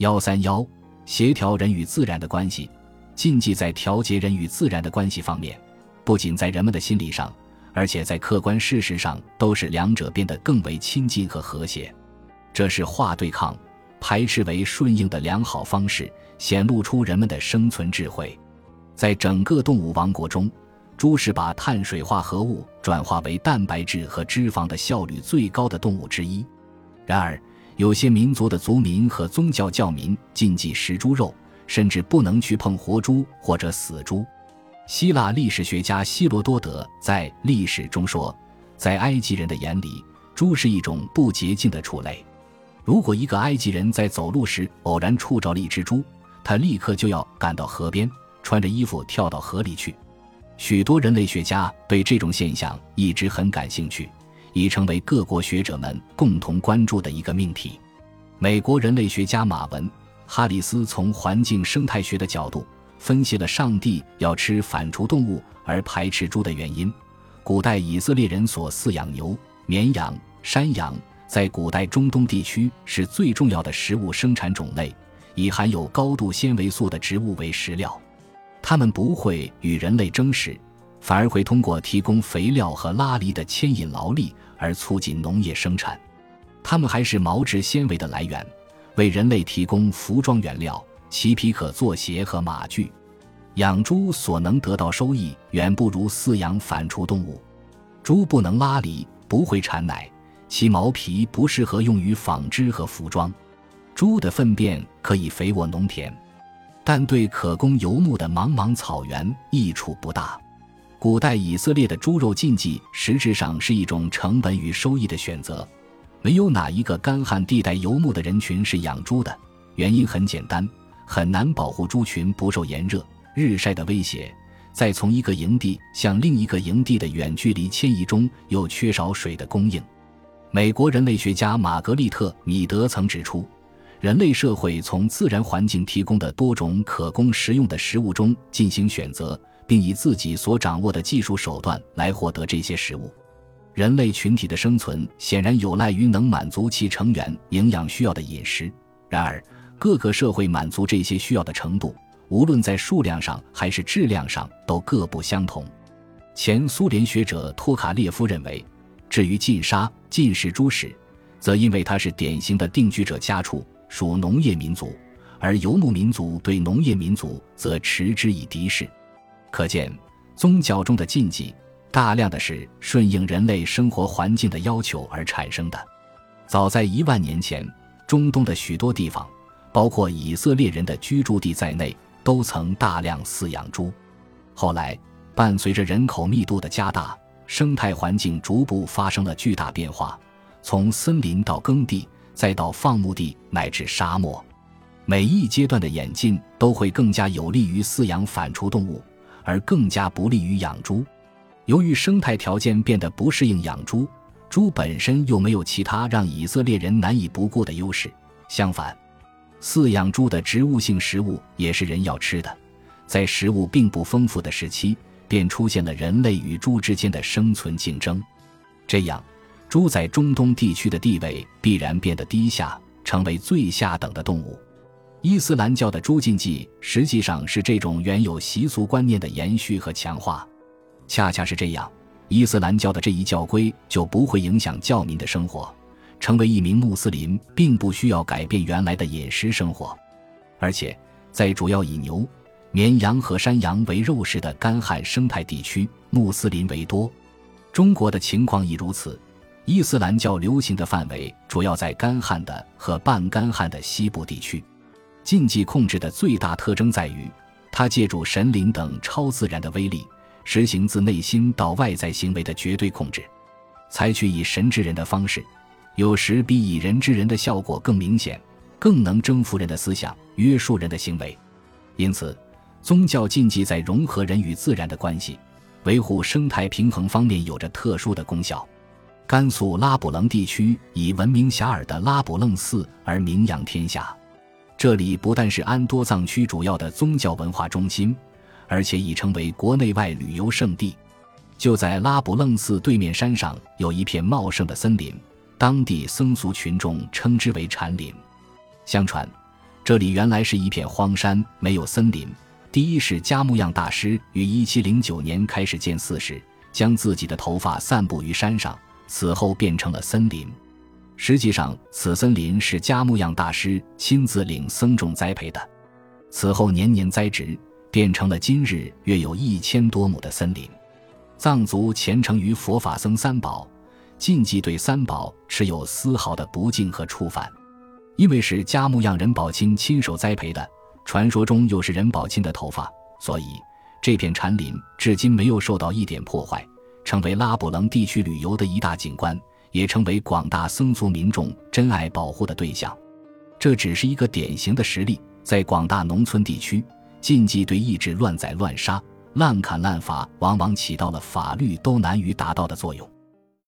幺三幺，协调人与自然的关系。禁忌在调节人与自然的关系方面，不仅在人们的心理上，而且在客观事实上，都使两者变得更为亲近和和谐。这是化对抗、排斥为顺应的良好方式，显露出人们的生存智慧。在整个动物王国中，猪是把碳水化合物转化为蛋白质和脂肪的效率最高的动物之一。然而，有些民族的族民和宗教教民禁忌食猪肉，甚至不能去碰活猪或者死猪。希腊历史学家希罗多德在历史中说，在埃及人的眼里，猪是一种不洁净的畜类。如果一个埃及人在走路时偶然触着了一只猪，他立刻就要赶到河边，穿着衣服跳到河里去。许多人类学家对这种现象一直很感兴趣。已成为各国学者们共同关注的一个命题。美国人类学家马文·哈里斯从环境生态学的角度分析了上帝要吃反刍动物而排斥猪的原因。古代以色列人所饲养牛、绵羊、山羊，在古代中东地区是最重要的食物生产种类，以含有高度纤维素的植物为食料。它们不会与人类争食。反而会通过提供肥料和拉犁的牵引劳力而促进农业生产。它们还是毛质纤维的来源，为人类提供服装原料，其皮可做鞋和马具。养猪所能得到收益远不如饲养反刍动物。猪不能拉犁，不会产奶，其毛皮不适合用于纺织和服装。猪的粪便可以肥沃农田，但对可供游牧的茫茫草原益处不大。古代以色列的猪肉禁忌实质上是一种成本与收益的选择。没有哪一个干旱地带游牧的人群是养猪的，原因很简单：很难保护猪群不受炎热、日晒的威胁。在从一个营地向另一个营地的远距离迁移中，又缺少水的供应。美国人类学家玛格丽特·米德曾指出，人类社会从自然环境提供的多种可供食用的食物中进行选择。并以自己所掌握的技术手段来获得这些食物。人类群体的生存显然有赖于能满足其成员营养需要的饮食。然而，各个社会满足这些需要的程度，无论在数量上还是质量上，都各不相同。前苏联学者托卡列夫认为，至于禁杀、禁食猪食，则因为它是典型的定居者家畜，属农业民族，而游牧民族对农业民族则嗤之以鼻视。可见，宗教中的禁忌大量的是顺应人类生活环境的要求而产生的。早在一万年前，中东的许多地方，包括以色列人的居住地在内，都曾大量饲养猪。后来，伴随着人口密度的加大，生态环境逐步发生了巨大变化，从森林到耕地，再到放牧地乃至沙漠，每一阶段的演进都会更加有利于饲养反刍动物。而更加不利于养猪。由于生态条件变得不适应养猪，猪本身又没有其他让以色列人难以不顾的优势。相反，饲养猪的植物性食物也是人要吃的。在食物并不丰富的时期，便出现了人类与猪之间的生存竞争。这样，猪在中东地区的地位必然变得低下，成为最下等的动物。伊斯兰教的猪禁忌实际上是这种原有习俗观念的延续和强化。恰恰是这样，伊斯兰教的这一教规就不会影响教民的生活。成为一名穆斯林，并不需要改变原来的饮食生活。而且，在主要以牛、绵羊和山羊为肉食的干旱生态地区，穆斯林为多。中国的情况亦如此。伊斯兰教流行的范围主要在干旱的和半干旱的西部地区。禁忌控制的最大特征在于，它借助神灵等超自然的威力，实行自内心到外在行为的绝对控制。采取以神之人的方式，有时比以人之人的效果更明显，更能征服人的思想，约束人的行为。因此，宗教禁忌在融合人与自然的关系、维护生态平衡方面有着特殊的功效。甘肃拉卜楞地区以闻名遐迩的拉卜楞寺而名扬天下。这里不但是安多藏区主要的宗教文化中心，而且已成为国内外旅游胜地。就在拉卜楞寺对面山上，有一片茂盛的森林，当地僧俗群众称之为禅林。相传，这里原来是一片荒山，没有森林。第一是加木样大师于1709年开始建寺时，将自己的头发散布于山上，此后变成了森林。实际上，此森林是加木样大师亲自领僧众栽培的，此后年年栽植，变成了今日约有一千多亩的森林。藏族虔诚于佛法僧三宝，禁忌对三宝持有丝毫的不敬和触犯。因为是加木样仁宝钦亲手栽培的，传说中又是仁宝钦的头发，所以这片禅林至今没有受到一点破坏，成为拉卜楞地区旅游的一大景观。也成为广大僧俗民众珍爱保护的对象。这只是一个典型的实例，在广大农村地区，禁忌对抑制乱宰乱杀、滥砍滥伐，往往起到了法律都难于达到的作用。